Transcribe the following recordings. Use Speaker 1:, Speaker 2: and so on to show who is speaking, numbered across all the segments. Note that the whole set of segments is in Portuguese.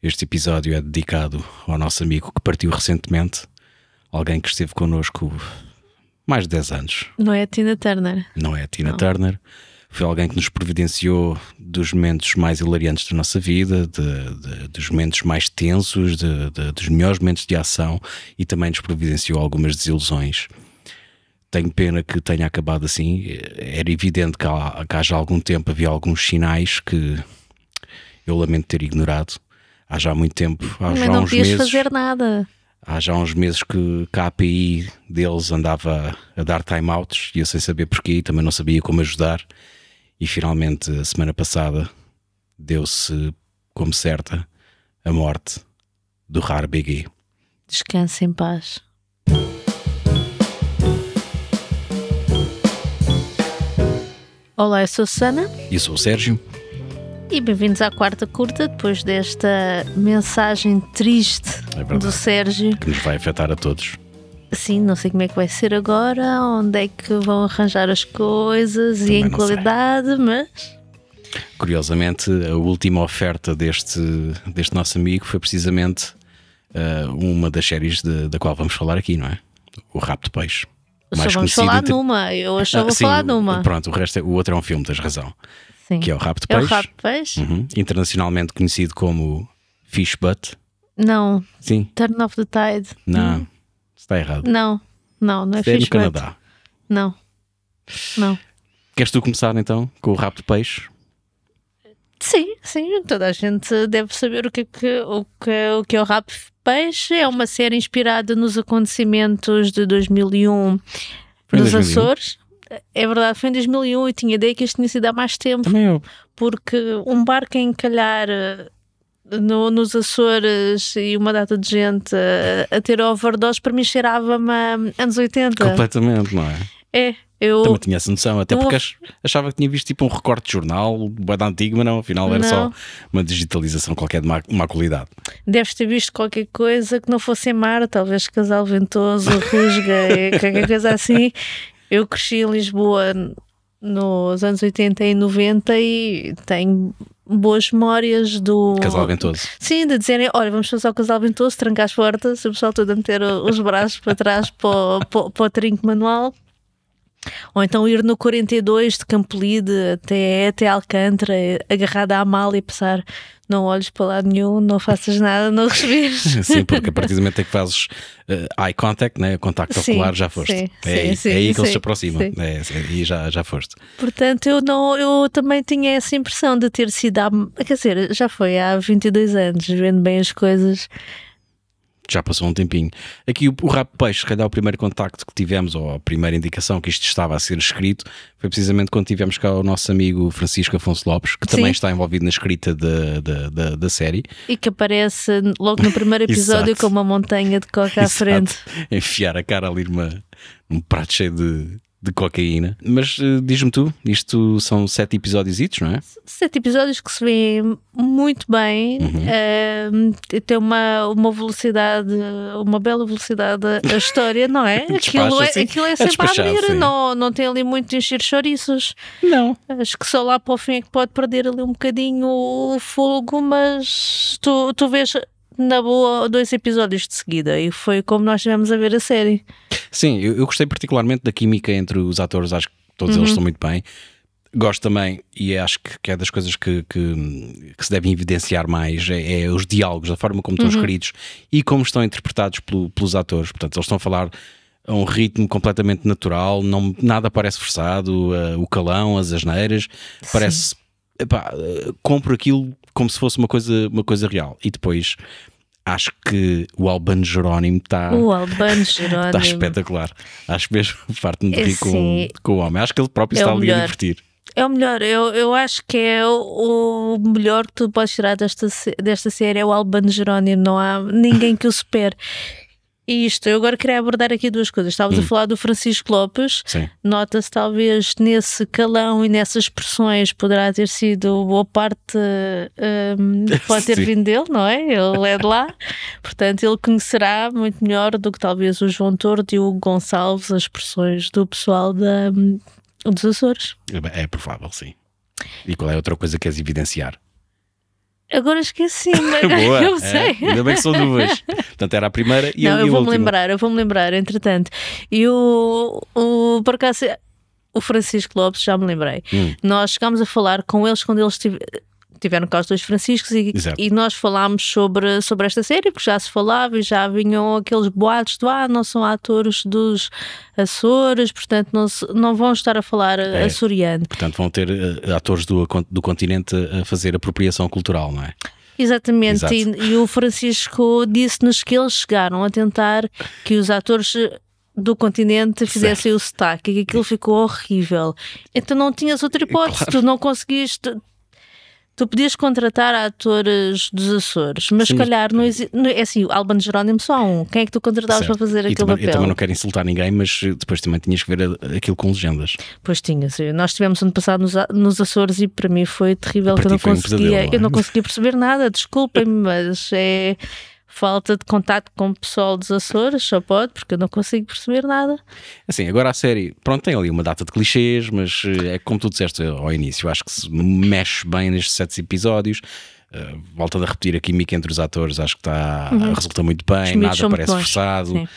Speaker 1: Este episódio é dedicado ao nosso amigo que partiu recentemente, alguém que esteve connosco mais de 10 anos.
Speaker 2: Não é a Tina Turner.
Speaker 1: Não é a Tina Não. Turner. Foi alguém que nos providenciou dos momentos mais hilariantes da nossa vida, de, de, dos momentos mais tensos, de, dos melhores momentos de ação e também nos providenciou algumas desilusões. Tenho pena que tenha acabado assim. Era evidente que há, que há já algum tempo havia alguns sinais que eu lamento ter ignorado há já muito tempo. Há
Speaker 2: Mas
Speaker 1: já
Speaker 2: não
Speaker 1: uns
Speaker 2: podias
Speaker 1: meses,
Speaker 2: fazer nada.
Speaker 1: Há já uns meses que, a API deles andava a dar timeouts e eu sem saber porquê, também não sabia como ajudar. E finalmente, a semana passada, deu-se como certa a morte do raro Biggie.
Speaker 2: Descanse em paz. Olá, eu sou a Susana.
Speaker 1: E eu sou o Sérgio.
Speaker 2: E bem-vindos à quarta curta, depois desta mensagem triste é do Sérgio.
Speaker 1: Que nos vai afetar a todos.
Speaker 2: Sim, não sei como é que vai ser agora, onde é que vão arranjar as coisas Também e em qualidade, sei. mas.
Speaker 1: Curiosamente, a última oferta deste, deste nosso amigo foi precisamente uh, uma das séries de, da qual vamos falar aqui, não é? O Rapto de Peixe.
Speaker 2: Só vamos falar numa, eu só ah, falar numa.
Speaker 1: Pronto, o resto é, o outro é um filme, tens razão.
Speaker 2: Sim.
Speaker 1: que é o rabo de peixe.
Speaker 2: É o rabo de peixe.
Speaker 1: Uhum. Internacionalmente conhecido como Fish Butt.
Speaker 2: Não.
Speaker 1: Sim.
Speaker 2: Turn off the Tide.
Speaker 1: Não. Hum. Está errado.
Speaker 2: Não. Não, não é
Speaker 1: Fish Butt. no Canadá.
Speaker 2: Não. Não.
Speaker 1: Queres tu começar então com o rabo de peixe?
Speaker 2: Sim, sim, toda a gente deve saber o que é, que, o que, o que é o de Peixe. É uma série inspirada nos acontecimentos de 2001 Foi nos 2001? Açores é verdade, foi em 2001 e tinha ideia que isto tinha sido há mais tempo.
Speaker 1: Também eu.
Speaker 2: Porque um barco a encalhar eh, no, nos Açores e uma data de gente a, a ter overdose, para mim cheirava-me anos 80.
Speaker 1: Completamente, não é?
Speaker 2: É, eu.
Speaker 1: Também tinha essa noção, até porque achava que tinha visto tipo um recorte de jornal, bem antigo, mas não, afinal era não. só uma digitalização qualquer de má, má, qualidade.
Speaker 2: Deves ter visto qualquer coisa que não fosse em mar, talvez Casal Ventoso, Rusga, qualquer coisa assim, eu cresci em Lisboa nos anos 80 e 90 e tenho boas memórias do
Speaker 1: Casal Ventoso.
Speaker 2: Sim, de dizerem: olha, vamos fazer o Casal Ventoso, trancar as portas, o pessoal todo a meter os braços para trás para, para, para o trinco manual. Ou então ir no 42 de Campolide até, até Alcântara, agarrada à mala e passar não olhes para lado nenhum, não faças nada, não respires.
Speaker 1: sim, porque a partir do momento em que fazes uh, eye contact, né, contacto ocular, já foste. Sim, é, sim, sim, é aí que eles se aproximam. É, e já, já foste.
Speaker 2: Portanto, eu, não, eu também tinha essa impressão de ter sido há, quer dizer, já foi há 22 anos, vendo bem as coisas
Speaker 1: já passou um tempinho. Aqui o, o Rap Peixe, se calhar o primeiro contacto que tivemos, ou a primeira indicação que isto estava a ser escrito, foi precisamente quando tivemos cá o nosso amigo Francisco Afonso Lopes, que também está envolvido na escrita da, da, da, da série.
Speaker 2: E que aparece logo no primeiro episódio com uma montanha de coca à frente.
Speaker 1: Enfiar a cara ali numa, num prato cheio de, de cocaína. Mas uh, diz-me tu, isto são sete episódios, não é?
Speaker 2: Sete episódios que se vêem muito bem, uhum. uh, tem uma, uma velocidade, uma bela velocidade a história, não é? aquilo, é aquilo é, é sempre a abrir, não, não tem ali muito de encher chouriços.
Speaker 1: Não.
Speaker 2: Acho que só lá para o fim é que pode perder ali um bocadinho o fogo, mas tu, tu vês na boa dois episódios de seguida e foi como nós estivemos a ver a série.
Speaker 1: Sim, eu, eu, gostei particularmente da química entre os atores, acho que todos uhum. eles estão muito bem. Gosto também, e acho que, que é das coisas que, que, que, se devem evidenciar mais, é, é, os diálogos, a forma como estão uhum. escritos e como estão interpretados pelo, pelos atores. Portanto, eles estão a falar a um ritmo completamente natural, não, nada parece forçado, uh, o calão, as asneiras, Sim. parece. Epá, uh, compro aquilo como se fosse uma coisa, uma coisa real. E depois acho que o Albano Jerónimo está
Speaker 2: o Albano Jerónimo
Speaker 1: está espetacular. Acho mesmo farto-me de rir com, com o homem. Acho que ele próprio é está ali a divertir.
Speaker 2: É o melhor, eu, eu acho que é o, o melhor que tu podes tirar desta, desta série é o Albano Jerónimo, não há ninguém que o supere. E isto, eu agora queria abordar aqui duas coisas. Estávamos hum. a falar do Francisco Lopes. Nota-se talvez nesse calão e nessas expressões poderá ter sido boa parte, um, pode ter vindo dele, não é? Ele é de lá. Portanto, ele conhecerá muito melhor do que talvez o João Tordo e o Gonçalves as expressões do pessoal da, dos Açores.
Speaker 1: É, provável, sim. E qual é a outra coisa que queres evidenciar?
Speaker 2: Agora esqueci, mas
Speaker 1: Boa,
Speaker 2: eu
Speaker 1: é,
Speaker 2: sei.
Speaker 1: ainda bem que são duas. Portanto, era a primeira e,
Speaker 2: Não,
Speaker 1: a,
Speaker 2: eu vou-me lembrar, eu vou-me lembrar, entretanto. E o, o por acaso, o Francisco Lopes, já me lembrei.
Speaker 1: Hum.
Speaker 2: Nós chegámos a falar com eles quando eles tive- tiveram cá os dois Franciscos e, e nós falámos sobre, sobre esta série, porque já se falava e já vinham aqueles boatos do ah, não são atores dos Açores, portanto não, se- não vão estar a falar
Speaker 1: É.
Speaker 2: açoriano.
Speaker 1: Portanto, vão ter eh, atores do, do continente a fazer apropriação cultural, não é?
Speaker 2: Exatamente, e, e o Francisco disse-nos que eles chegaram a tentar que os atores do continente fizessem o sotaque e que aquilo ficou horrível. Então não tinhas outra hipótese,
Speaker 1: Claro.
Speaker 2: tu não conseguiste. Tu podias contratar atores dos Açores, mas se calhar não existe. É assim, o Albano Jerónimo só há um. Quem é que tu contratavas
Speaker 1: Certo.
Speaker 2: para fazer
Speaker 1: e
Speaker 2: aquele
Speaker 1: também, eu
Speaker 2: papel?
Speaker 1: também não quero insultar ninguém, mas depois também tinhas que ver aquilo com legendas.
Speaker 2: Pois tinha, sim. nós tivemos ano passado nos, Açores e para mim foi terrível que eu não
Speaker 1: foi um
Speaker 2: conseguia,
Speaker 1: pesadelo, não é?
Speaker 2: eu não conseguia perceber nada, desculpem-me, mas é falta de contato com o pessoal dos Açores, só pode, porque eu não consigo perceber nada.
Speaker 1: Assim, agora a série, pronto, tem ali uma data de clichês, mas eh, é como tu disseste ao início, acho que se mexe bem nestes sete episódios. eh, volta a repetir a química entre os atores, acho que está resulta muito
Speaker 2: Uhum.
Speaker 1: Bem, nada parece forçado.
Speaker 2: Sim.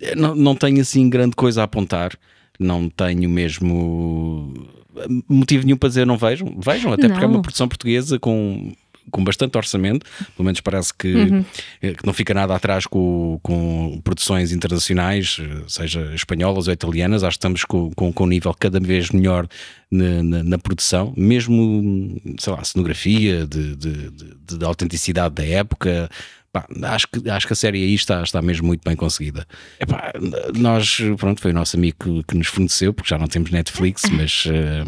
Speaker 1: Eh, Não, não tenho assim grande coisa a apontar, não tenho mesmo eh, motivo nenhum para dizer não vejam. Vejam, até porque é
Speaker 2: Não.
Speaker 1: uma produção portuguesa com, com bastante orçamento, pelo menos parece que,
Speaker 2: Uhum.
Speaker 1: eh, que não fica nada atrás com, com produções internacionais, eh, seja espanholas ou italianas. Acho que estamos com, com, com um nível cada vez melhor na, na, na produção, mesmo, sei lá, cenografia, de, de, de, de autenticidade da época. Pá, acho, que, acho que a série aí está, está mesmo muito bem conseguida. Epá, nós, pronto, foi o nosso amigo que, que nos forneceu, porque já não temos Netflix, mas eh,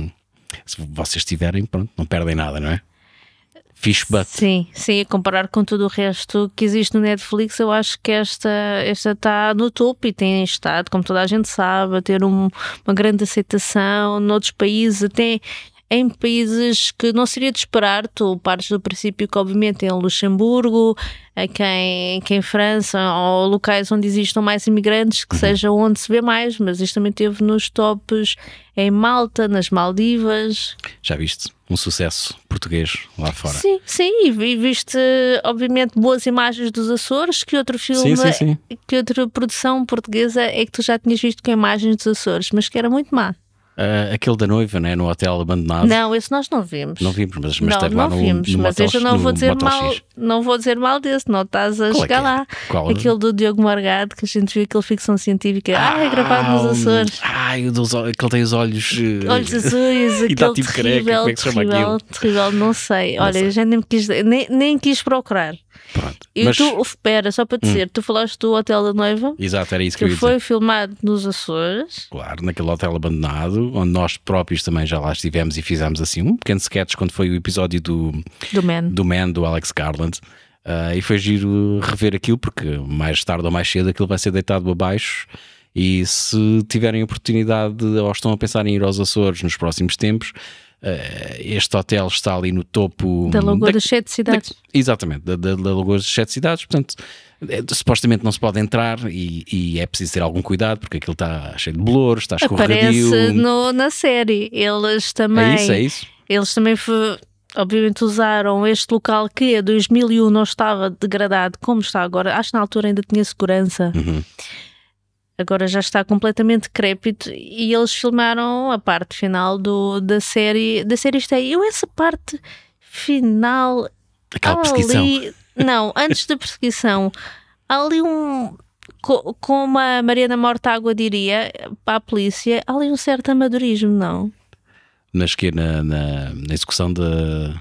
Speaker 1: se vocês tiverem, pronto, não perdem nada, não é? But.
Speaker 2: Sim, sim, a comparar com tudo o resto que existe no Netflix, eu acho que esta esta está no topo e tem estado, como toda a gente sabe, a ter um- uma grande aceitação noutros países, até em países que não seria de esperar, tu partes do princípio que obviamente em Luxemburgo, que em, que em França, ou locais onde existam mais imigrantes, que seja onde se vê mais, mas isto também teve nos tops em Malta, nas Maldivas,
Speaker 1: Já viste? Um sucesso português lá fora.
Speaker 2: Sim, sim, e vi- viste, obviamente, boas imagens dos Açores. Que outro filme,
Speaker 1: sim, sim.
Speaker 2: que outra produção portuguesa é que tu já tinhas visto com imagens dos Açores, mas que era muito má?
Speaker 1: Ah, aquele da noiva, né? No hotel abandonado.
Speaker 2: Não, esse nós não vimos.
Speaker 1: Não vimos, mas, mas
Speaker 2: não,
Speaker 1: esteve
Speaker 2: não
Speaker 1: lá no,
Speaker 2: vimos,
Speaker 1: no
Speaker 2: mas
Speaker 1: motel,
Speaker 2: eu não vou dizer mal,
Speaker 1: X.
Speaker 2: não vou dizer mal desse, não estás a
Speaker 1: Qual é
Speaker 2: chegar
Speaker 1: é?
Speaker 2: lá.
Speaker 1: Qual?
Speaker 2: Aquele do Diogo Morgado, que a gente viu aquele ficção científica. Ah, é gravado nos Açores.
Speaker 1: Ai, o dos, aquele tem os olhos. eh,
Speaker 2: Olhos azuis,
Speaker 1: E tá
Speaker 2: aquele
Speaker 1: tipo careca,
Speaker 2: terrível,
Speaker 1: como é que se chama
Speaker 2: terrível, terrível, não sei.
Speaker 1: Não
Speaker 2: Olha,
Speaker 1: sei.
Speaker 2: já nem, quis, nem, nem quis procurar.
Speaker 1: Pronto.
Speaker 2: E
Speaker 1: Mas,
Speaker 2: tu, espera, só para dizer, tu falaste do Hotel da Noiva,
Speaker 1: exato, era isso que, eu
Speaker 2: que
Speaker 1: ia
Speaker 2: foi
Speaker 1: dizer.
Speaker 2: filmado nos Açores.
Speaker 1: Claro, naquele hotel abandonado, onde nós próprios também já lá estivemos e fizemos assim um pequeno sketch quando foi o episódio do,
Speaker 2: Do Man.
Speaker 1: do Man, do Alex Garland. Ah, e foi giro rever aquilo, porque mais tarde ou mais cedo aquilo vai ser deitado abaixo. E se tiverem oportunidade ou estão a pensar em ir aos Açores nos próximos tempos, este hotel está ali no topo
Speaker 2: Da Lagoa
Speaker 1: da-
Speaker 2: das Sete Cidades.
Speaker 1: da- exatamente, da, da, da Lagoa das Sete Cidades. Portanto, é, supostamente não se pode entrar e, e é preciso ter algum cuidado, porque aquilo está cheio de bolores, está escorregadio.
Speaker 2: Aparece no, na série. Eles também.
Speaker 1: É isso, é isso.
Speaker 2: Eles também, obviamente, usaram este local que em 2001 não estava degradado como está agora. Acho que na altura ainda tinha segurança.
Speaker 1: Uhum.
Speaker 2: Agora já está completamente decrépito e eles filmaram a parte final do, da série. Da série isto é, eu essa parte final
Speaker 1: Aquela
Speaker 2: há
Speaker 1: perseguição.
Speaker 2: ali- não, antes da perseguição, há ali um. co- Como a Mariana Mortágua diria para a polícia, há ali um certo amadorismo, não?
Speaker 1: Nas que na, na, na execução da.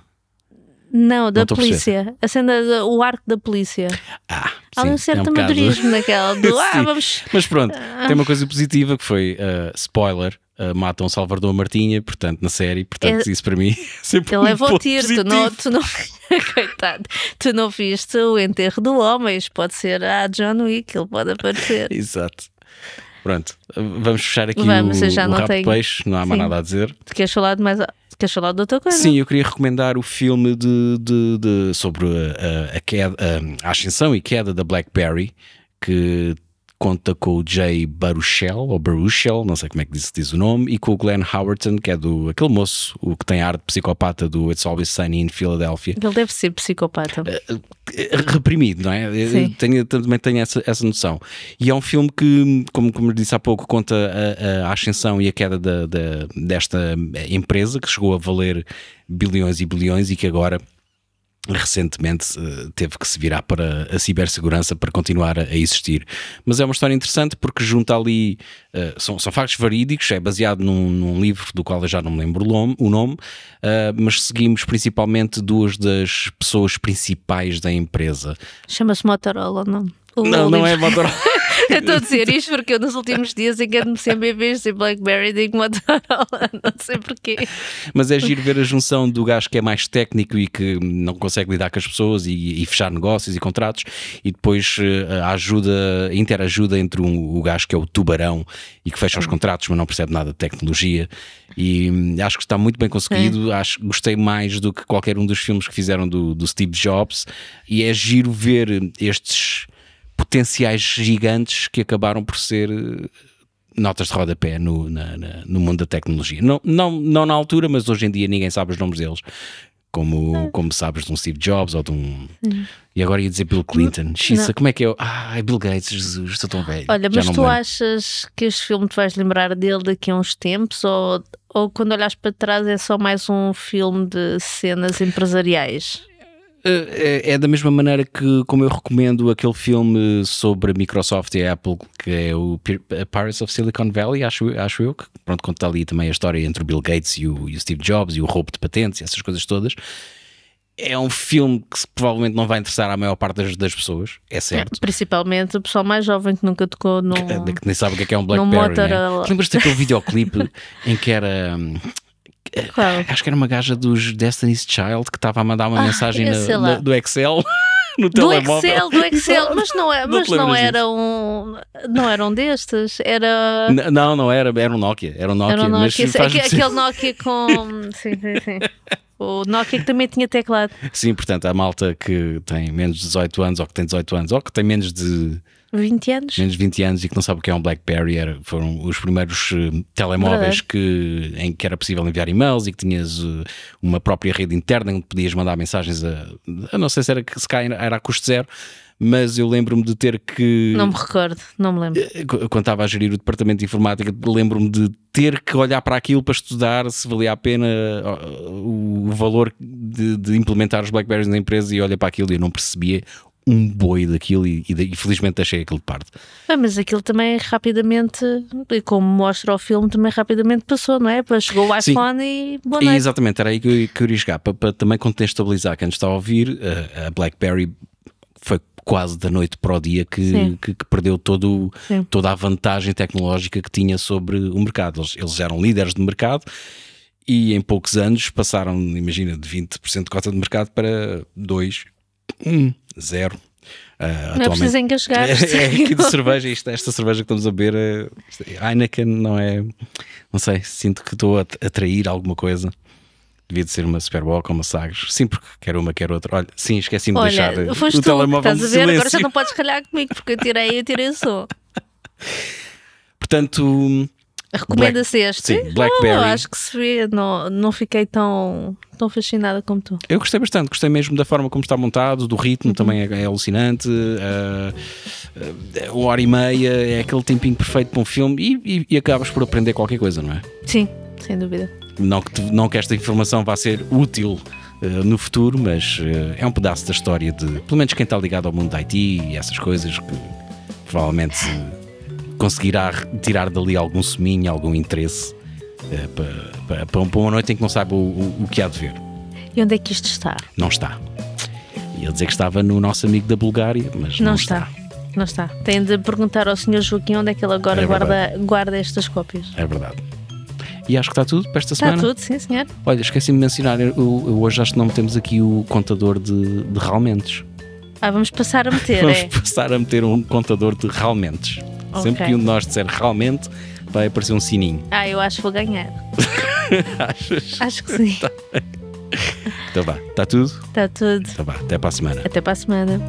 Speaker 2: Não, da
Speaker 1: Não a
Speaker 2: polícia. A cena, o arco da polícia.
Speaker 1: Ah,
Speaker 2: Há
Speaker 1: sim,
Speaker 2: um certo
Speaker 1: é um
Speaker 2: naquela do ah, vamos.
Speaker 1: Mas pronto, tem uma coisa positiva que foi uh, spoiler. uh, matam Salvador Martinha, portanto, na série, portanto, isso para mim é sempre
Speaker 2: Ele
Speaker 1: um
Speaker 2: leva o
Speaker 1: ponto
Speaker 2: tiro, tu não, tu não. Coitado, tu não viste o enterro do homem. Pode ser a John Wick, ele pode aparecer.
Speaker 1: Exato. Pronto, vamos fechar aqui
Speaker 2: Vamos,
Speaker 1: o,
Speaker 2: eu já
Speaker 1: o
Speaker 2: não tenho-
Speaker 1: peixe, não há mais
Speaker 2: Sim.
Speaker 1: nada a dizer.
Speaker 2: Tu queres falar de mais. Queres falar de outra coisa?
Speaker 1: Sim, eu queria recomendar o filme de, de- de- sobre a, a- queda, a ascensão e queda da BlackBerry, que conta com o Jay Baruchel, ou Baruchel, não sei como é que diz, diz o nome, e com o Glenn Howerton, que é do aquele moço, o que tem a arte psicopata do It's Always Sunny in Philadelphia.
Speaker 2: Ele deve ser psicopata.
Speaker 1: Reprimido, não é?
Speaker 2: Sim.
Speaker 1: Tenho, também tenho essa, essa noção. E é um filme que, como, como disse há pouco, conta a, a ascensão e a queda da, da- desta empresa que chegou a valer bilhões e bilhões e que agora recentemente eh, teve que se virar para a cibersegurança para continuar a, existir. Mas é uma história interessante porque junta ali, eh, são, são factos verídicos, é baseado num, num livro do qual eu já não me lembro o nome, o nome, eh, mas seguimos principalmente duas das pessoas principais da empresa.
Speaker 2: Chama-se Motorola, não?
Speaker 1: Não, não é. Motorola.
Speaker 2: Eu estou a dizer isto porque eu nos últimos dias engano-me sempre em vez de Blackberry digo Motorola, não sei porquê.
Speaker 1: Mas é giro ver a junção do gajo que é mais técnico e que não consegue lidar com as pessoas e, e fechar negócios e contratos, e depois eh, a ajuda, a interajuda entre um- o gajo que é o tubarão e que fecha os contratos, mas não percebe nada de tecnologia. E hum, acho que está muito bem conseguido. Acho gostei mais do que qualquer um dos filmes que fizeram do, do Steve Jobs, e é giro ver estes potenciais gigantes que acabaram por ser eh, notas de rodapé no, na- na- no mundo da tecnologia. Não, não, não na altura, mas hoje em dia ninguém sabe os nomes deles. Como, como sabes de um Steve Jobs ou de um. E agora ia dizer Bill Clinton. Xissa, como é que é? Ah, Bill Gates, Jesus, estou tão velho.
Speaker 2: Olha, mas tu
Speaker 1: lembro.
Speaker 2: achas que este filme te vais lembrar dele daqui a uns tempos ou, ou quando olhas para trás é só mais um filme de cenas empresariais?
Speaker 1: É, é da mesma maneira que, como eu recomendo aquele filme sobre a Microsoft e a Apple, que é o Pir- Pirates of Silicon Valley, acho, acho eu, que pronto, conta ali também a história entre o Bill Gates e o, e o Steve Jobs e o roubo de patentes e essas coisas todas. É um filme que provavelmente não vai interessar à maior parte das, das pessoas, é certo.
Speaker 2: Principalmente o pessoal mais jovem que nunca tocou num.
Speaker 1: Que, que nem sabe o que é, que é um
Speaker 2: No
Speaker 1: Blackberry. Né? Lembras-te daquele videoclipe em que era.
Speaker 2: Qual?
Speaker 1: Acho que era uma gaja dos Destiny's Child que estava a mandar uma
Speaker 2: Ah,
Speaker 1: mensagem na- na- do Excel. No
Speaker 2: Do
Speaker 1: telemóvel.
Speaker 2: Excel, do Excel, mas não, é, mas não era um. Não era um destes, era.
Speaker 1: N- Não, não era, era um Nokia. Era um Nokia,
Speaker 2: Era um
Speaker 1: mas
Speaker 2: Nokia,
Speaker 1: faz
Speaker 2: aque- aquele Nokia com. Sim, sim, sim. O Nokia que também tinha teclado.
Speaker 1: Sim, portanto, a malta que tem menos de 18 anos ou que tem 18 anos ou que tem menos de
Speaker 2: 20 anos?
Speaker 1: menos de 20 anos e que não sabe o que é um BlackBerry era, foram os primeiros eh, telemóveis
Speaker 2: Verdade.
Speaker 1: que, em que era possível enviar e-mails e que tinhas eh, uma própria rede interna onde podias mandar mensagens a, a não sei se era, se cá era a custo zero, mas eu lembro-me de ter que
Speaker 2: Não me recordo, não me lembro.
Speaker 1: Qu- quando estava a gerir o departamento de informática, lembro-me de ter que olhar para aquilo para estudar se valia a pena uh, o, valor de, de implementar os Blackberries na empresa e olhar para aquilo e eu não percebia um boi daquilo e, e, e felizmente deixei aquilo de parte.
Speaker 2: Ah, mas aquilo também rapidamente, e como mostra o filme, também rapidamente passou, não é? Chegou o
Speaker 1: Sim.
Speaker 2: iPhone e boa
Speaker 1: E
Speaker 2: noite.
Speaker 1: exatamente, era aí que eu, que eu iria chegar, para, para também contextualizar quem está a ouvir, a, a BlackBerry foi quase da noite para o dia que,
Speaker 2: Sim.
Speaker 1: que, que perdeu todo,
Speaker 2: Sim.
Speaker 1: toda a vantagem tecnológica que tinha sobre o mercado. Eles, eles eram líderes de mercado e em poucos anos passaram, imagina, de 20% de cota de mercado para 2, 1, 0. Ah,
Speaker 2: Não é preciso engasgar.
Speaker 1: é, é aqui de cerveja, isto, esta cerveja que estamos a beber, é, é- Heineken não é, não sei, sinto que estou a atrair alguma coisa. Devia de ser uma Superboc ou uma Sagres. Sim, porque quer uma, quer outra. Olha, sim, esqueci-me de deixar eh,
Speaker 2: foste
Speaker 1: o
Speaker 2: tu,
Speaker 1: telemóvel
Speaker 2: estás a ver? Agora já não podes calhar comigo, porque eu tirei, eu tirei o som.
Speaker 1: Portanto,
Speaker 2: Recomenda-se este?
Speaker 1: sim, Blackberry.
Speaker 2: acho que se vê, não, não fiquei tão, tão fascinada como tu.
Speaker 1: eu gostei bastante. Gostei mesmo da forma como está montado, do
Speaker 2: Uhum.
Speaker 1: ritmo também é, é alucinante. ah, uma hora e meia é aquele tempinho perfeito para um filme e, e, e acabas por aprender qualquer coisa, não é?
Speaker 2: Sim, sem dúvida.
Speaker 1: Não que, não que esta informação vá ser útil eh, no futuro, mas eh, é um pedaço da história de, pelo menos quem está ligado ao mundo da IT e essas coisas, que provavelmente eh, conseguirá tirar dali algum seminho, algum interesse eh, para, para, para um- uma noite em que não sabe o, o- o que há de ver.
Speaker 2: E onde é que isto está?
Speaker 1: Não está. Ia dizer que estava no nosso amigo da Bulgária, mas não,
Speaker 2: Não está. Não está. Tem de perguntar ao Sr. Joaquim onde é que ele agora
Speaker 1: É
Speaker 2: guarda, guarda estas cópias.
Speaker 1: É verdade. E acho que está tudo para esta
Speaker 2: Está
Speaker 1: semana.
Speaker 2: tudo, sim, senhor.
Speaker 1: Olha, esqueci-me de mencionar, eu, eu hoje acho que não temos aqui o contador de, de realmentes.
Speaker 2: Ah, vamos passar a meter,
Speaker 1: Vamos
Speaker 2: é?
Speaker 1: passar a meter um contador de realmentes. Sempre
Speaker 2: Ok.
Speaker 1: que um de nós disser realmente, vai aparecer um sininho.
Speaker 2: Ah, eu acho que vou ganhar.
Speaker 1: Achas?
Speaker 2: Acho que sim.
Speaker 1: Então vá, está tudo?
Speaker 2: Está tudo.
Speaker 1: Então vá, até para a semana.
Speaker 2: Até para a semana.